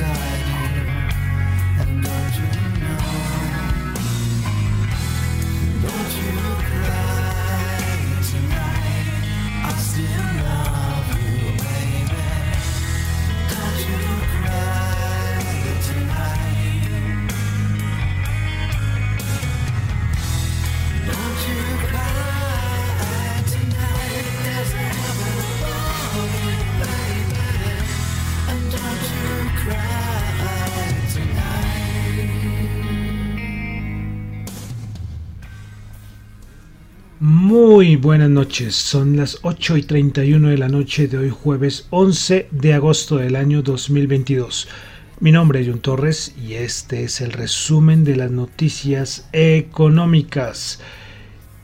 side. Muy buenas noches, son las 8 y 31 de la noche de hoy jueves 11 de agosto del año 2022. Mi nombre es John Torres y este es el resumen de las noticias económicas.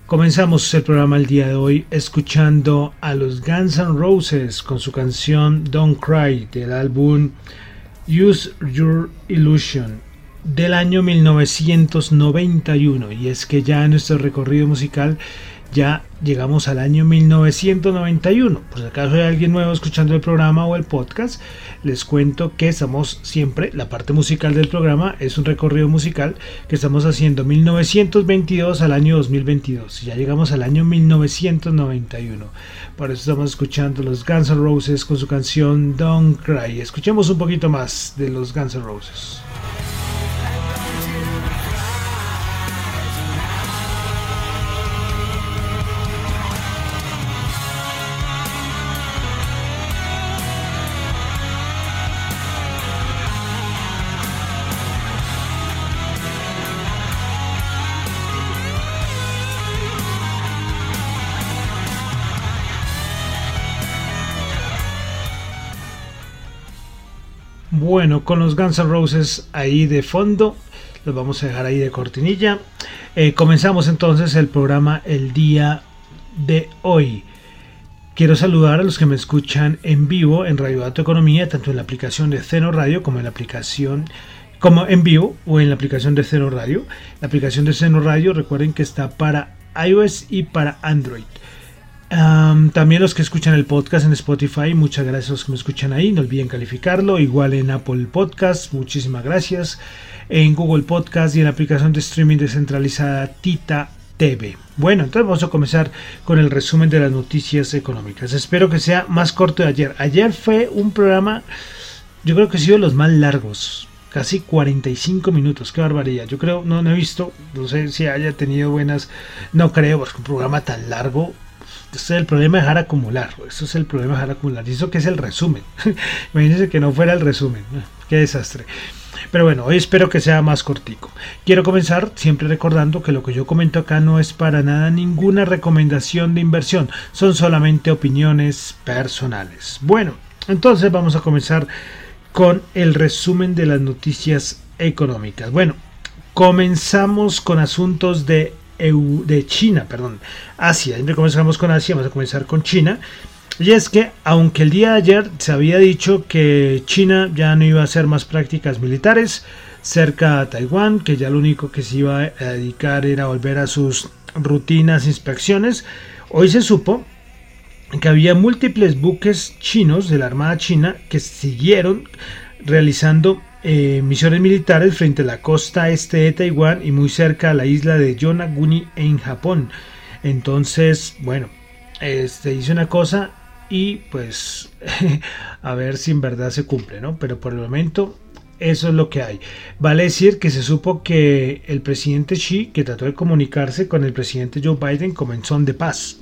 Comenzamos el programa el día de hoy escuchando a los Guns N' Roses con su canción Don't Cry del álbum Use Your Illusion del año 1991 y es que ya en nuestro recorrido musical ya llegamos al año 1991. Por si acaso hay alguien nuevo escuchando el programa o el podcast, les cuento que estamos siempre, la parte musical del programa es un recorrido musical que estamos haciendo 1922 al año 2022. Ya llegamos al año 1991. Por eso estamos escuchando los Guns N' Roses con su canción Don't Cry. Escuchemos un poquito más de los Guns N' Roses. Bueno, con los Guns N' Roses ahí de fondo, los vamos a dejar ahí de cortinilla. Eh, comenzamos entonces el programa el día de hoy. Quiero saludar a los que me escuchan en vivo en Radio Dato Economía, tanto en la aplicación de Ceno Radio como en la aplicación como en vivo o en la aplicación de Ceno Radio. La aplicación de Ceno Radio, recuerden que está para iOS y para Android también los que escuchan el podcast en Spotify, muchas gracias a los que me escuchan ahí, no olviden calificarlo, igual en Apple Podcast, muchísimas gracias, en Google Podcast y en la aplicación de streaming descentralizada Tita TV. Bueno, entonces vamos a comenzar con el resumen de las noticias económicas. Espero que sea más corto de ayer. Ayer fue un programa, yo creo que ha sido los más largos, casi 45 minutos, qué barbaridad. Yo creo, no, no he visto, no sé si haya tenido buenas, no creo, porque un programa tan largo este es el problema de dejar acumular. Eso es el problema de dejar acumular. Y eso que es el resumen. Imagínense que no fuera el resumen. Qué desastre. Pero bueno, hoy espero que sea más cortico. Quiero comenzar siempre recordando que lo que yo comento acá no es para nada ninguna recomendación de inversión. Son solamente opiniones personales. Bueno, entonces vamos a comenzar con el resumen de las noticias económicas. Bueno, comenzamos con asuntos de de China, perdón, Asia. Siempre comenzamos con Asia, vamos a comenzar con China. Y es que, aunque el día de ayer se había dicho que China ya no iba a hacer más prácticas militares cerca a Taiwán, que ya lo único que se iba a dedicar era volver a sus rutinas inspecciones, hoy se supo que había múltiples buques chinos de la Armada China que siguieron realizando eh, misiones militares frente a la costa este de Taiwán y muy cerca a la isla de Yonaguni en Japón. Entonces, bueno, este, dice una cosa y pues a ver si en verdad se cumple, ¿no? Pero por el momento eso es lo que hay. Vale decir que se supo que el presidente Xi, que trató de comunicarse con el presidente Joe Biden, comenzó de paz.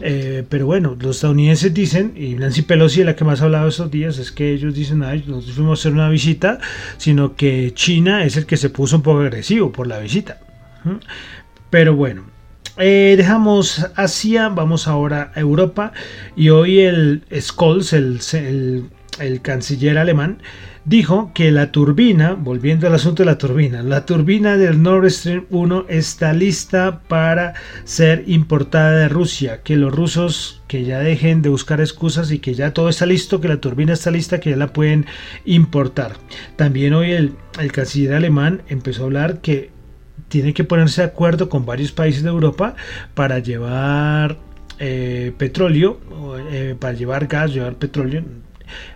Eh, pero bueno, los estadounidenses dicen, y Nancy Pelosi, la que más ha hablado estos días, es que ellos dicen, ay, nosotros fuimos a hacer una visita, sino que China es el que se puso un poco agresivo por la visita. Pero bueno, eh, dejamos Asia, vamos ahora a Europa, y hoy el Scholz, el, el canciller alemán, dijo que la turbina, volviendo al asunto de la turbina, la turbina del Nord Stream 1 está lista para ser importada de Rusia, que los rusos que ya dejen de buscar excusas y que ya todo está listo, que la turbina está lista, que ya la pueden importar. También hoy el, canciller alemán empezó a hablar que tiene que ponerse de acuerdo con varios países de Europa para llevar eh, petróleo, eh, para llevar gas, llevar petróleo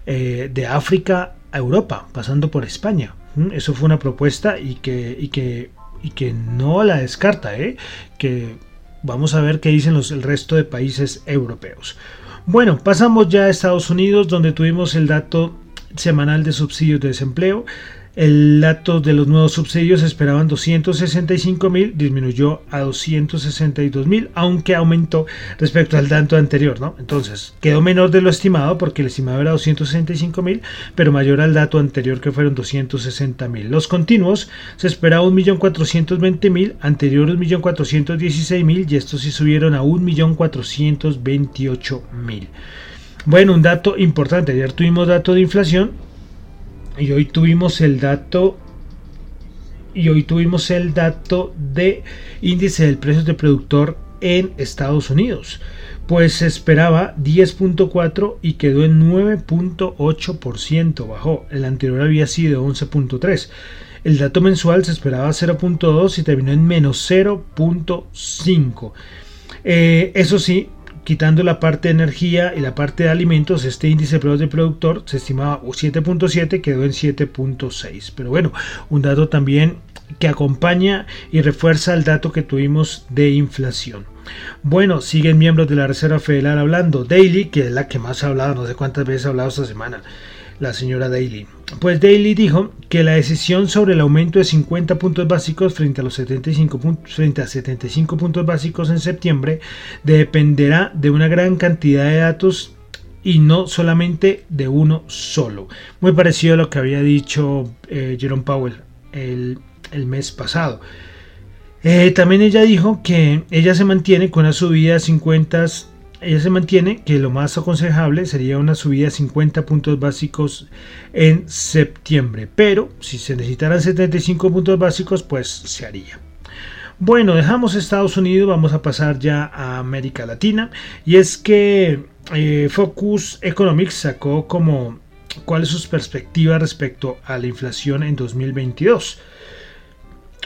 eh, de África Europa, pasando por España. Eso fue una propuesta y que, y que, y que no la descarta, ¿eh? que vamos a ver qué dicen los, el resto de países europeos. Bueno, pasamos ya a Estados Unidos, donde tuvimos el dato semanal de subsidios de desempleo. El dato de los nuevos subsidios esperaban 265 mil, disminuyó a 262 mil, aunque aumentó respecto al dato anterior, ¿no? Entonces, quedó menor de lo estimado porque el estimado era 265 mil, pero mayor al dato anterior que fueron 260 mil. Los continuos se esperaba 1.420.000, anterior 1.416.000 y estos sí subieron a 1.428.000. Bueno, un dato importante, ayer tuvimos dato de inflación y hoy tuvimos el dato y hoy tuvimos el dato de índice del precio de productor en Estados Unidos. Pues se esperaba 10.4 y quedó en 9.8%, bajó. El anterior había sido 11.3. El dato mensual se esperaba 0.2 y terminó en menos 0.5. Eh, eso sí, quitando la parte de energía y la parte de alimentos, este índice de de productor se estimaba 7.7, quedó en 7.6. Pero bueno, un dato también que acompaña y refuerza el dato que tuvimos de inflación. Bueno, siguen miembros de la Reserva Federal hablando. Daily, que es la que más ha hablado, no sé cuántas veces ha hablado esta semana la señora Daly. Pues Daly dijo que la decisión sobre el aumento de 50 puntos básicos frente a los 75 puntos, frente a 75 puntos básicos en septiembre dependerá de una gran cantidad de datos y no solamente de uno solo. Muy parecido a lo que había dicho eh, Jerome Powell el, mes pasado. Eh, también ella dijo que ella se mantiene con una subida de 50 ella se mantiene que lo más aconsejable sería una subida de 50 puntos básicos en septiembre, pero si se necesitaran 75 puntos básicos, pues se haría. Bueno, dejamos Estados Unidos, vamos a pasar ya a América Latina, y es que eh, Focus Economics sacó como cuál es su perspectiva respecto a la inflación en 2022.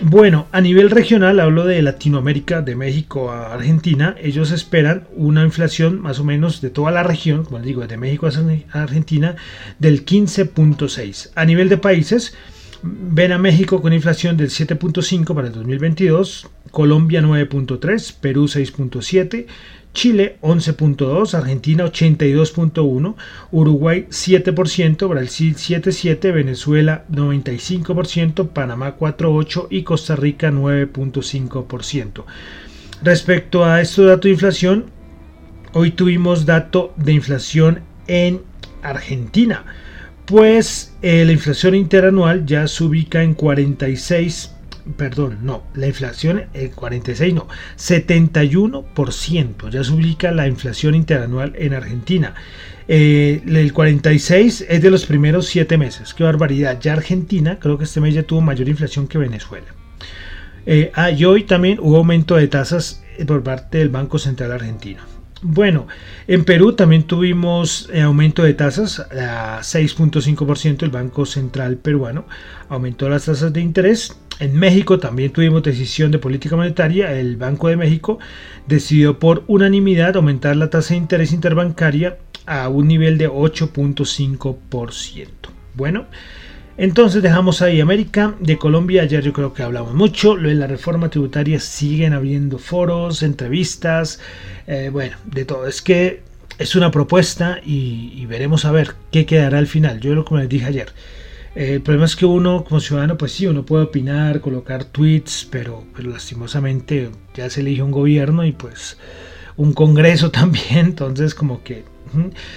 Bueno, a nivel regional, hablo de Latinoamérica, de México a Argentina, ellos esperan una inflación más o menos de toda la región, como les digo, de México a Argentina, del 15.6. A nivel de países, ven a México con inflación del 7.5 para el 2022, Colombia 9.3, Perú 6.7, Chile 11.2, Argentina 82.1, Uruguay 7%, Brasil 7.7, Venezuela 95%, Panamá 4.8 y Costa Rica 9.5%. Respecto a este dato de inflación, hoy tuvimos dato de inflación en Argentina, pues eh, la inflación interanual ya se ubica en 46 perdón, no, la inflación, el 46 no, 71%, ya se ubica la inflación interanual en Argentina. Eh, el 46 es de los primeros 7 meses, qué barbaridad. Ya Argentina, creo que este mes ya tuvo mayor inflación que Venezuela. Eh, ah, y hoy también hubo aumento de tasas por parte del Banco Central Argentino. Bueno, en Perú también tuvimos eh, aumento de tasas a 6.5%. El Banco Central peruano aumentó las tasas de interés. En México también tuvimos decisión de política monetaria. El Banco de México decidió por unanimidad aumentar la tasa de interés interbancaria a un nivel de 8.5%. Bueno, entonces dejamos ahí América. De Colombia ayer yo creo que hablamos mucho. Lo de la reforma tributaria siguen habiendo foros, entrevistas, eh, bueno, de todo. Es que es una propuesta y, veremos a ver qué quedará al final. Yo lo como les dije ayer. Eh, el problema es que uno como ciudadano, pues sí, uno puede opinar, colocar tweets, pero, pero lastimosamente ya se elige un gobierno y pues un congreso también, entonces como que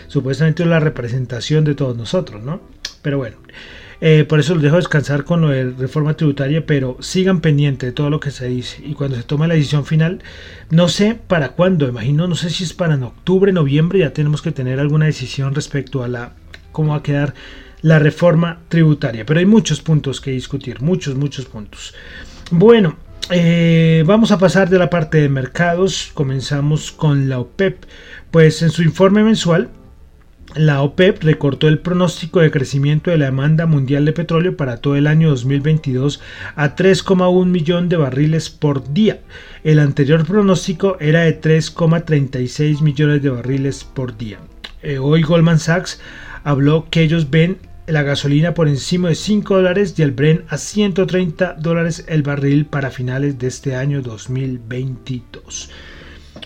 supuestamente es la representación de todos nosotros, ¿no? Pero bueno, eh, por eso los dejo descansar con lo de reforma tributaria, pero sigan pendientes de todo lo que se dice. Y cuando se tome la decisión final, no sé para cuándo, imagino, no sé si es para en octubre, noviembre, ya tenemos que tener alguna decisión respecto a la cómo va a quedar la reforma tributaria. Pero hay muchos puntos que discutir, muchos, muchos puntos. Bueno, eh, vamos a pasar de la parte de mercados. Comenzamos con la OPEP. Pues en su informe mensual, la OPEP recortó el pronóstico de crecimiento de la demanda mundial de petróleo para todo el año 2022 a 3,1 millón de barriles por día. El anterior pronóstico era de 3,36 millones de barriles por día. Eh, hoy Goldman Sachs habló que ellos ven la gasolina por encima de 5 dólares y el Bren a 130 dólares el barril para finales de este año 2022.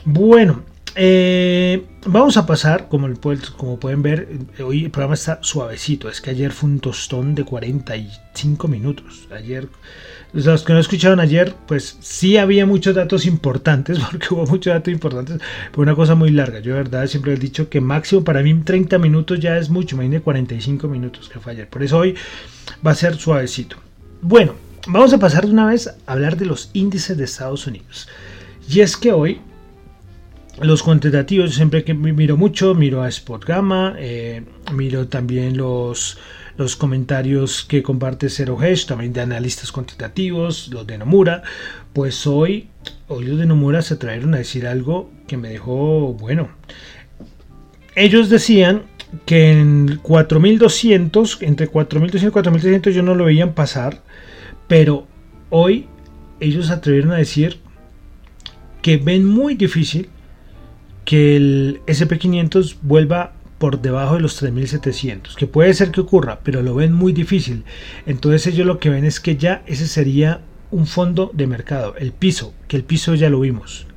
Bueno, eh, vamos a pasar, como, como, pueden ver, hoy el programa está suavecito. Es que ayer fue un tostón de 45 minutos. Ayer, los que no escucharon ayer, pues sí había muchos datos importantes, porque hubo muchos datos importantes, pero una cosa muy larga. Yo de verdad siempre he dicho que máximo para mí 30 minutos ya es mucho, imagínate 45 minutos que fue ayer. Por eso hoy va a ser suavecito. Bueno, vamos a pasar de una vez a hablar de los índices de Estados Unidos. Y es que hoy los cuantitativos siempre que miro mucho, miro a Spot Gamma, eh, miro también los, los comentarios que comparte Zero Hedge, también de analistas cuantitativos, los de Nomura. Pues hoy, hoy los de Nomura se trajeron a decir algo que me dejó, bueno, ellos decían que en 4200, entre 4200 y 4300 yo no lo veían pasar, pero hoy ellos atrevieron a decir que ven muy difícil que el SP500 vuelva por debajo de los 3700, que puede ser que ocurra, pero lo ven muy difícil. Entonces ellos lo que ven es que ya ese sería un fondo de mercado, el piso, que el piso ya lo vimos.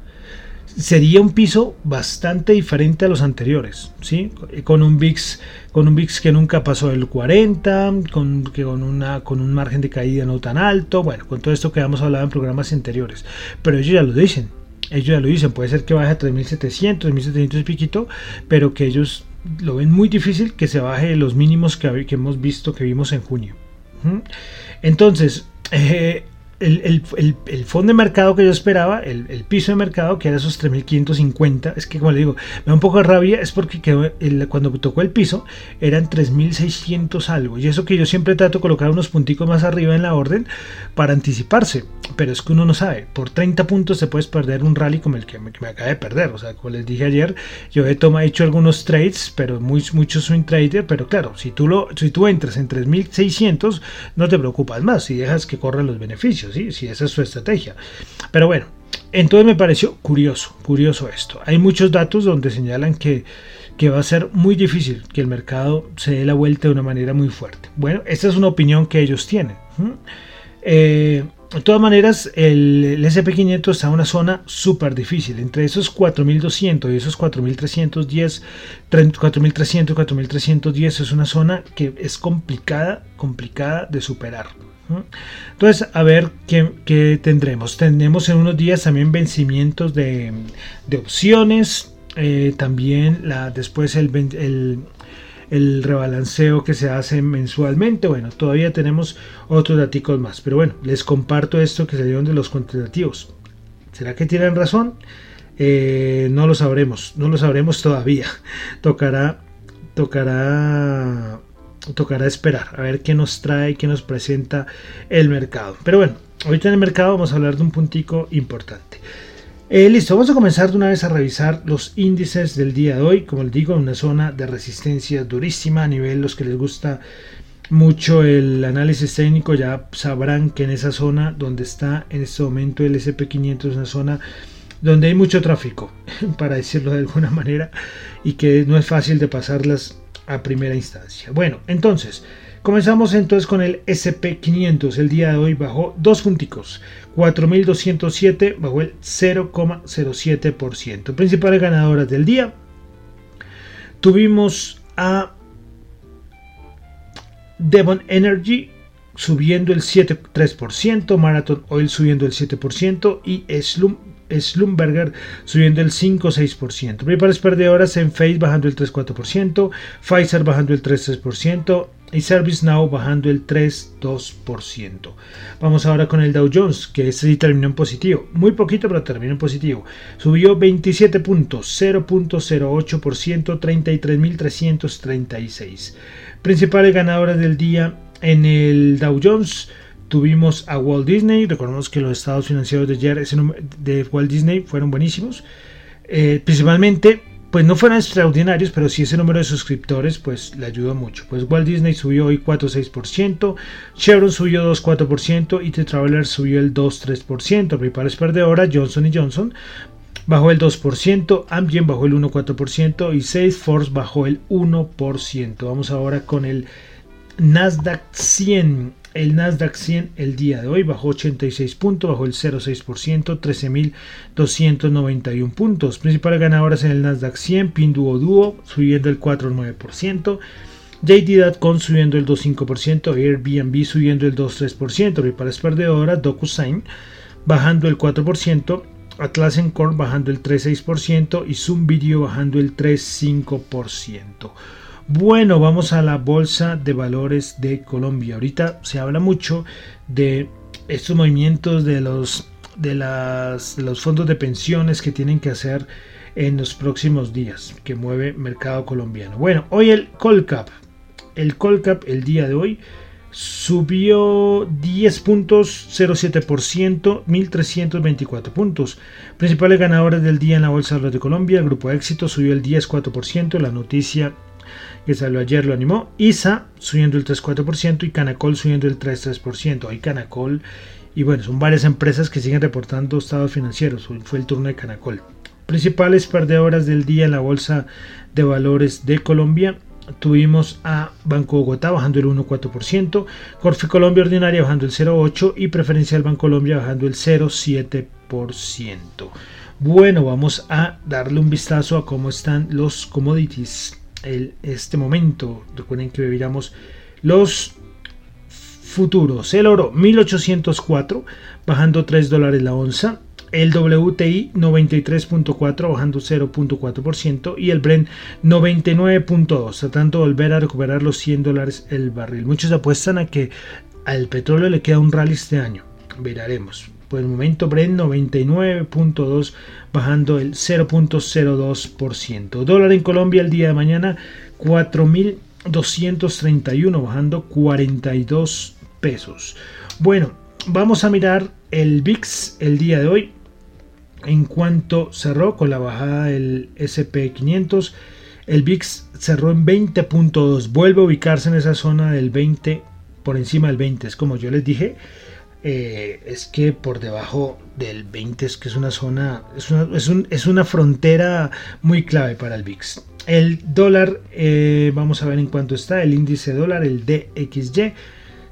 Sería un piso bastante diferente a los anteriores, ¿sí? Con un VIX, con un VIX que nunca pasó del 40, con, que con, una, con un margen de caída no tan alto, bueno, con todo esto que hemos hablado en programas anteriores. Pero ellos ya lo dicen, ellos ya lo dicen, puede ser que baje a 3700, 3700 y piquito, pero que ellos lo ven muy difícil que se baje los mínimos que, que hemos visto que vimos en junio. Entonces, eh, el, fondo de mercado que yo esperaba, el, piso de mercado, que era esos 3.550, es que como le digo, me da un poco de rabia, es porque cuando tocó el piso eran 3.600 algo. Y eso que yo siempre trato de colocar unos punticos más arriba en la orden para anticiparse. Pero es que uno no sabe, por 30 puntos se puedes perder un rally como el que me, acaba de perder. O sea, como les dije ayer, yo he, tomado, hecho algunos trades, pero muy, muchos swing trader. Pero claro, si tú, lo, si tú entras en 3.600, no te preocupas más si dejas que corran los beneficios si esa es su estrategia. Pero bueno, entonces me pareció curioso, curioso esto. Hay muchos datos donde señalan que, que va a ser muy difícil que el mercado se dé la vuelta de una manera muy fuerte. Bueno, esta es una opinión que ellos tienen. Eh, de todas maneras, el, SP500 está en una zona súper difícil. Entre esos 4200 y esos 4310, 4300 4310 es una zona que es complicada, complicada de superar. Entonces, a ver qué, tendremos. Tendremos en unos días también vencimientos de, opciones. Eh, también después el, el, rebalanceo que se hace mensualmente. Bueno, todavía tenemos otros datos más. Pero bueno, les comparto esto que salieron de los cuantitativos. ¿Será que tienen razón? Eh, no lo sabremos. No lo sabremos todavía. Tocará. Tocará tocará esperar a ver qué nos trae, qué nos presenta el mercado. Pero bueno, ahorita en el mercado vamos a hablar de un puntico importante. Eh, listo, vamos a comenzar de una vez a revisar los índices del día de hoy. Como les digo, una zona de resistencia durísima a nivel los que les gusta mucho el análisis técnico ya sabrán que en esa zona donde está en este momento el SP500 es una zona donde hay mucho tráfico, para decirlo de alguna manera, y que no es fácil de pasarlas a primera instancia. Bueno, entonces, comenzamos entonces con el SP500. El día de hoy bajó dos punticos. 4.207 bajó el 0,07%. Principales ganadoras del día. Tuvimos a Devon Energy subiendo el 7,3%, Marathon Oil subiendo el 7% y Slum, Slumberger subiendo el 5,6%. Prepares perdedoras en Face bajando el 3,4%, Pfizer bajando el 3,3% y ServiceNow bajando el 3,2%. Vamos ahora con el Dow Jones, que este sí terminó en positivo. Muy poquito, pero terminó en positivo. Subió 27 puntos, 0.08%, 33.336. Principales ganadoras del día en el Dow Jones tuvimos a Walt Disney. Recordemos que los estados financieros de ayer de Walt Disney fueron buenísimos. Eh, principalmente, pues no fueron extraordinarios, pero sí ese número de suscriptores pues le ayudó mucho. Pues Walt Disney subió hoy 4,6%, Chevron subió 2,4% y The Traveler subió el 2,3%. Principales perdedoras, Johnson Johnson bajó el 2%, Amgen bajó el 1,4% y Salesforce bajó el 1%. Vamos ahora con el Nasdaq 100. El Nasdaq 100 el día de hoy bajó 86 puntos, bajó el 0,6%, 13.291 puntos. Principales ganadoras en el Nasdaq 100, Pinduoduo subiendo el 4,9%. JD.com subiendo el 2,5%, Airbnb subiendo el 2,3%, principales perdedoras, DocuSign bajando el 4%, Atlas Core bajando el 3,6% y Zoom Video bajando el 3,5%. Bueno, vamos a la Bolsa de Valores de Colombia. Ahorita se habla mucho de estos movimientos de los, de, las, de los fondos de pensiones que tienen que hacer en los próximos días, que mueve mercado colombiano. Bueno, hoy el Colcap, el Colcap el día de hoy subió 10 puntos, 0,7%, 1.324 puntos. Principales ganadores del día en la Bolsa de Colombia, el Grupo Éxito subió el 10,4%, la noticia que salió ayer lo animó, ISA subiendo el 3,4% y Canacol subiendo el 3,3%. Hay Canacol y bueno, son varias empresas que siguen reportando estados financieros, fue el turno de Canacol. Principales perdedoras del día en la Bolsa de Valores de Colombia, tuvimos a Banco Bogotá bajando el 1,4%, Corfi Colombia Ordinaria bajando el 0,8% y Preferencial Banco Colombia bajando el 0,7%. Bueno, vamos a darle un vistazo a cómo están los commodities este momento. Recuerden que viviramos los futuros. El oro 1804 bajando 3 dólares la onza. El WTI 93.4 bajando 0.4% y el Brent 99.2 tratando de volver a recuperar los 100 dólares el barril. Muchos apuestan a que al petróleo le queda un rally este año. Veremos. Por el momento Brent 99.2 bajando el 0.02%. Dólar en Colombia el día de mañana 4.231 bajando 42 pesos. Bueno, vamos a mirar el VIX el día de hoy en cuanto cerró con la bajada del SP500, el VIX cerró en 20.2, vuelve a ubicarse en esa zona del 20, por encima del 20, es como yo les dije, eh, es que por debajo del 20 es que es una zona, es una, es una frontera muy clave para el VIX. El dólar, eh, vamos a ver en cuánto está, el índice dólar, el DXY,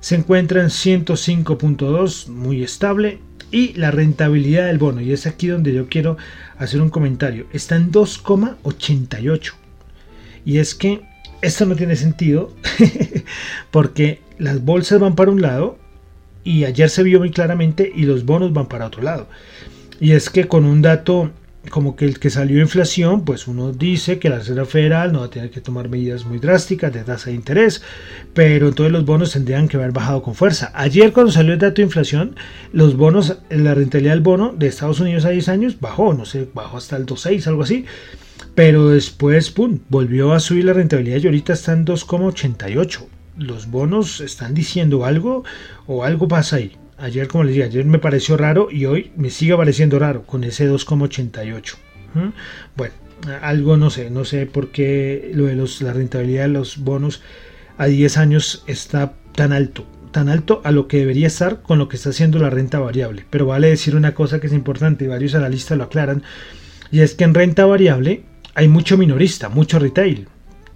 se encuentra en 105.2, muy estable y la rentabilidad del bono, y es aquí donde yo quiero hacer un comentario, está en 2,88. Y es que esto no tiene sentido porque las bolsas van para un lado y ayer se vio muy claramente y los bonos van para otro lado. Y es que con un dato como que el que salió inflación, pues uno dice que la Reserva Federal no va a tener que tomar medidas muy drásticas de tasa de interés, pero entonces los bonos tendrían que haber bajado con fuerza. Ayer cuando salió el dato de inflación, los bonos, la rentabilidad del bono de Estados Unidos a 10 años bajó, no sé, bajó hasta el 2.6, algo así, pero después, pum, volvió a subir la rentabilidad y ahorita está en 2,88. Los bonos están diciendo algo o algo pasa ahí. Ayer, como les dije, ayer me pareció raro y hoy me sigue pareciendo raro con ese 2,88. ¿Mm? Bueno, algo no sé, no sé por qué lo de los, la rentabilidad de los bonos a 10 años está tan alto, tan alto a lo que debería estar con lo que está haciendo la renta variable. Pero vale decir una cosa que es importante y varios analistas lo aclaran, y es que en renta variable hay mucho minorista, mucho retail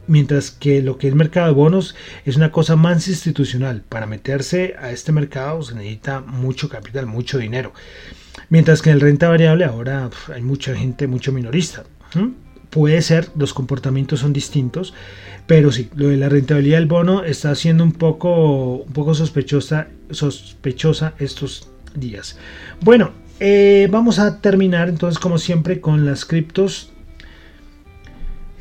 mientras que lo que es mercado de bonos es una cosa más institucional. Para meterse a este mercado se necesita mucho capital, mucho dinero. Mientras que en el renta variable ahora hay mucha gente, mucho minorista. puede ser, los comportamientos son distintos, pero sí, lo de la rentabilidad del bono está siendo un poco, un poco sospechosa, sospechosa estos días. Bueno, eh, vamos a terminar entonces como siempre con las criptos.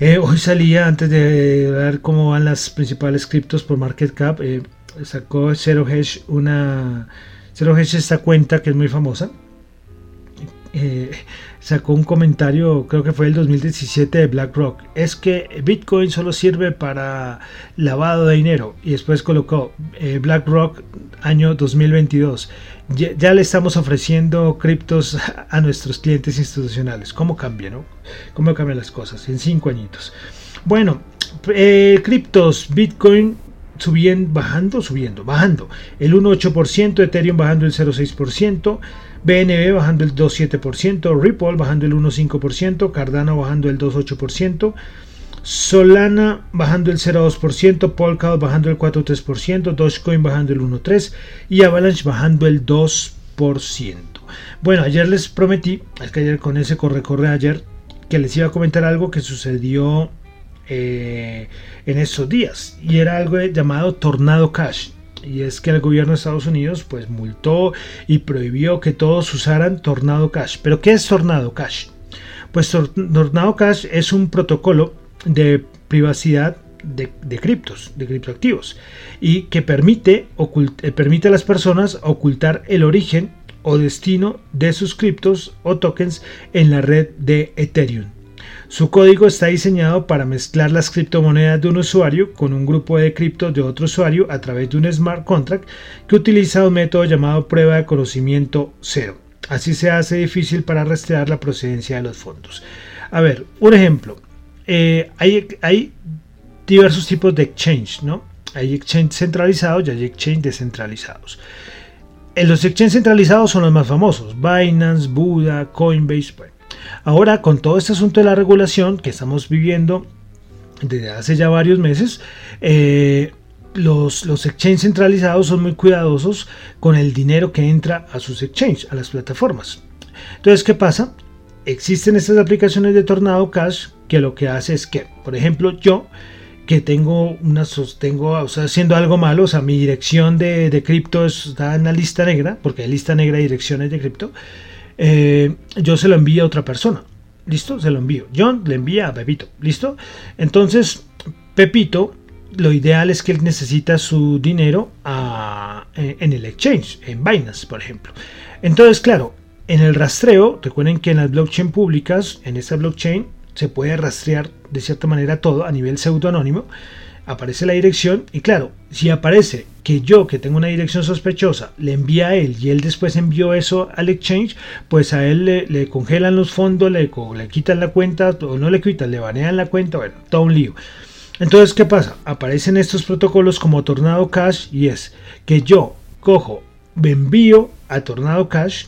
Eh, hoy salía antes de ver cómo van las principales criptos por market cap. Eh, sacó Zero Hedge una Zero Hedge esta cuenta que es muy famosa. sacó un comentario, creo que fue el 2017 de BlackRock. Es que Bitcoin solo sirve para lavado de dinero. Y después colocó BlackRock año 2022 ya, le estamos ofreciendo criptos a nuestros clientes institucionales. ¿Cómo cambia, no? ¿Cómo cambian las cosas en cinco añitos? Bueno, eh, criptos, Bitcoin subiendo, bajando, subiendo, bajando. El 1,8%, Ethereum bajando el 0,6%, BNB bajando el 2,7%, Ripple bajando el 1,5%, Cardano bajando el 2,8%. Solana bajando el 0,2%, Polkadot bajando el 4,3%, Dogecoin bajando el 1,3% y Avalanche bajando el 2%. Bueno, ayer les prometí, es que ayer con ese corre-corre ayer, que les iba a comentar algo que sucedió eh, en estos días y era algo llamado Tornado Cash. Y es que el gobierno de Estados Unidos pues multó y prohibió que todos usaran Tornado Cash. ¿Pero qué es Tornado Cash? Pues Tornado Cash es un protocolo de privacidad de, criptos, de criptoactivos, y que permite, eh, permite a las personas ocultar el origen o destino de sus criptos o tokens en la red de Ethereum. Su código está diseñado para mezclar las criptomonedas de un usuario con un grupo de criptos de otro usuario a través de un smart contract que utiliza un método llamado prueba de conocimiento cero. Así se hace difícil para rastrear la procedencia de los fondos. A ver, un ejemplo. Eh, hay, diversos tipos de exchange, ¿no? Hay exchange centralizados y hay exchange descentralizados. En los exchange centralizados son los más famosos, Binance, Buda, Coinbase. Ahora, con todo este asunto de la regulación que estamos viviendo desde hace ya varios meses, eh, los, los exchanges centralizados son muy cuidadosos con el dinero que entra a sus exchanges, a las plataformas. Entonces, ¿qué pasa? Existen estas aplicaciones de Tornado Cash que lo que hace es que, por ejemplo, yo que tengo una sostengo, o sea, haciendo algo malo, o sea, mi dirección de, de cripto está en la lista negra, porque hay lista negra de direcciones de cripto, eh, yo se lo envío a otra persona. ¿Listo? Se lo envío. John le envía a Pepito. ¿Listo? Entonces, Pepito, lo ideal es que él necesita su dinero en el exchange, en Binance, por ejemplo. Entonces, claro, en el rastreo, recuerden que en las blockchain públicas, en esta blockchain, se puede rastrear de cierta manera todo a nivel pseudoanónimo. Aparece la dirección y claro, si aparece que yo que tengo una dirección sospechosa le envía a él y él después envió eso al exchange, pues a él le, congelan los fondos, le, le quitan la cuenta o no le quitan, le banean la cuenta, bueno, todo un lío. Entonces, ¿qué pasa? Aparecen estos protocolos como Tornado Cash y es que yo cojo, me envío a Tornado Cash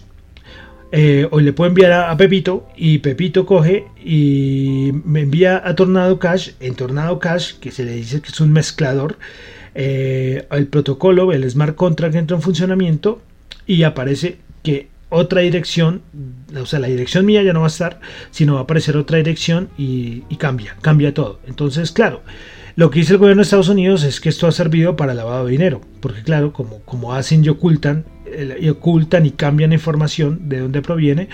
eh, o le puedo enviar a, Pepito y Pepito coge y me envía a Tornado Cash, en Tornado Cash, que se le dice que es un mezclador, eh, el protocolo, el smart contract entra en funcionamiento y aparece que otra dirección, o sea, la dirección mía ya no va a estar, sino va a aparecer otra dirección y, cambia, cambia todo. Entonces, claro, lo que dice el gobierno de Estados Unidos es que esto ha servido para lavado de dinero, porque claro, como hacen y ocultan y ocultan y cambian información de dónde proviene,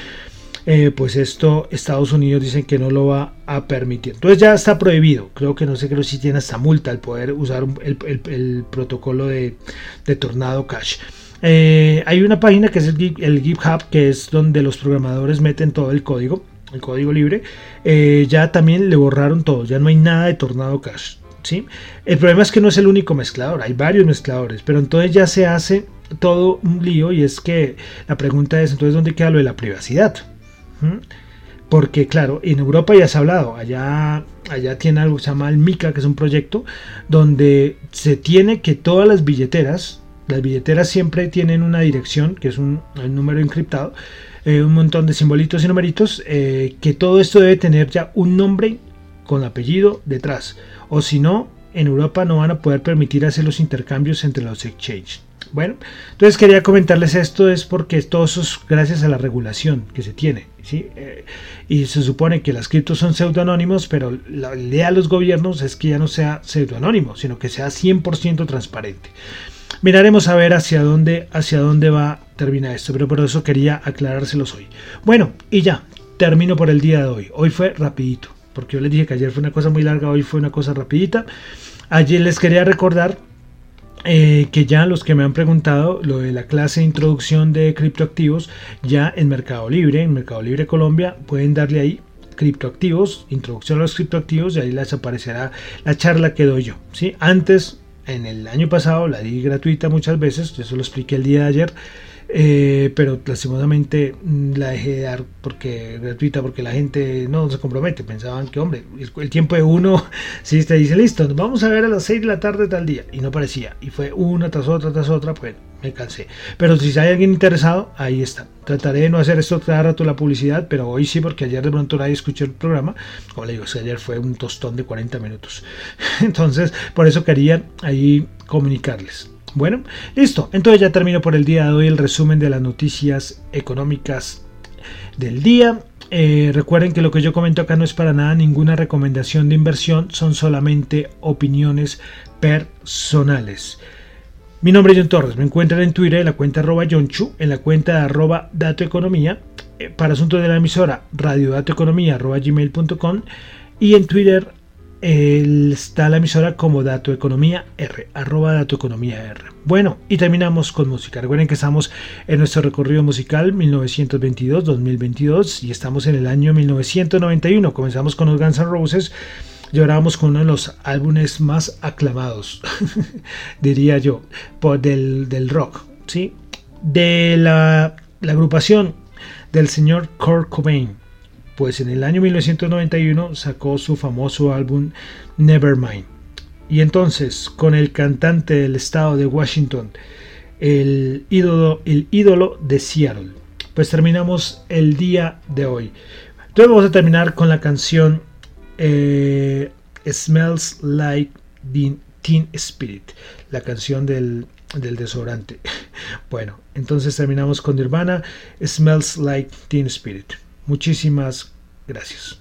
eh, pues esto Estados Unidos dicen que no lo va a permitir. Entonces ya está prohibido. Creo que no sé, creo si tiene hasta multa el poder usar el, protocolo de, Tornado Cash. Eh, hay una página que es el, GitHub, que es donde los programadores meten todo el código, el código libre. Eh, ya también le borraron todo, ya no hay nada de Tornado Cash. ¿sí? El problema es que no es el único mezclador, hay varios mezcladores, pero entonces ya se hace todo un lío y es que la pregunta es entonces dónde queda lo de la privacidad. ¿Mm? Porque claro, en Europa ya se ha hablado, allá, allá tiene algo que se llama el MICA, que es un proyecto donde se tiene que todas las billeteras, las billeteras siempre tienen una dirección, que es un, número encriptado, eh, un montón de simbolitos y numeritos, eh, que todo esto debe tener ya un nombre con apellido detrás. O si no, en Europa no van a poder permitir hacer los intercambios entre los exchanges. Bueno, entonces quería comentarles esto es porque todo eso es gracias a la regulación que se tiene, ¿sí? Eh, y se supone que las criptos son pseudoanónimos, pero la idea de los gobiernos es que ya no sea pseudoanónimo, sino que sea 100% transparente. Miraremos a ver hacia dónde, hacia dónde va a terminar esto, pero por eso quería aclarárselos hoy. Bueno, y ya, termino por el día de hoy. Hoy fue rapidito, porque yo les dije que ayer fue una cosa muy larga, hoy fue una cosa rapidita. Ayer les quería recordar eh, que ya los que me han preguntado lo de la clase de introducción de criptoactivos ya en Mercado Libre, en Mercado Libre Colombia, pueden darle ahí criptoactivos, introducción a los criptoactivos y ahí les aparecerá la charla que doy yo. ¿sí? Antes, en el año pasado, la di gratuita muchas veces, eso lo expliqué el día de ayer eh, pero lastimosamente mm, la dejé de dar porque gratuita porque la gente no se compromete. Pensaban que hombre el, tiempo de uno si te dice listo nos vamos a ver a las 6 de la tarde tal día y no parecía. Y fue una tras otra tras otra pues me cansé. Pero si hay alguien interesado ahí está. Trataré de no hacer esto cada rato la publicidad pero hoy sí porque ayer de pronto nadie escuchó el programa. Como le digo ayer fue un tostón de 40 minutos. Entonces por eso quería ahí comunicarles bueno, listo. Entonces ya termino por el día de hoy el resumen de las noticias económicas del día. Eh, recuerden que lo que yo comento acá no es para nada ninguna recomendación de inversión, son solamente opiniones personales. Mi nombre es John Torres, me encuentran en Twitter en la cuenta arroba Chu, en la cuenta arroba datoeconomía, eh, para asuntos de la emisora radiodatoeconomía arroba y en Twitter está la emisora como Dato Economía R, arroba Dato Economía R. Bueno, y terminamos con música. Recuerden que estamos en nuestro recorrido musical 1922-2022 y estamos en el año 1991. Comenzamos con los Guns N' Roses. Llorábamos con uno de los álbumes más aclamados, diría yo, por del, del rock, ¿sí? De la, la agrupación del señor Kurt Cobain pues en el año 1991 sacó su famoso álbum Nevermind. Y entonces, con el cantante del estado de Washington, el ídolo, el ídolo de Seattle. Pues terminamos el día de hoy. Entonces vamos a terminar con la canción eh, Smells Like Teen Spirit, la canción del, del. Bueno, entonces terminamos con Nirvana, Smells Like Teen Spirit. Muchísimas gracias.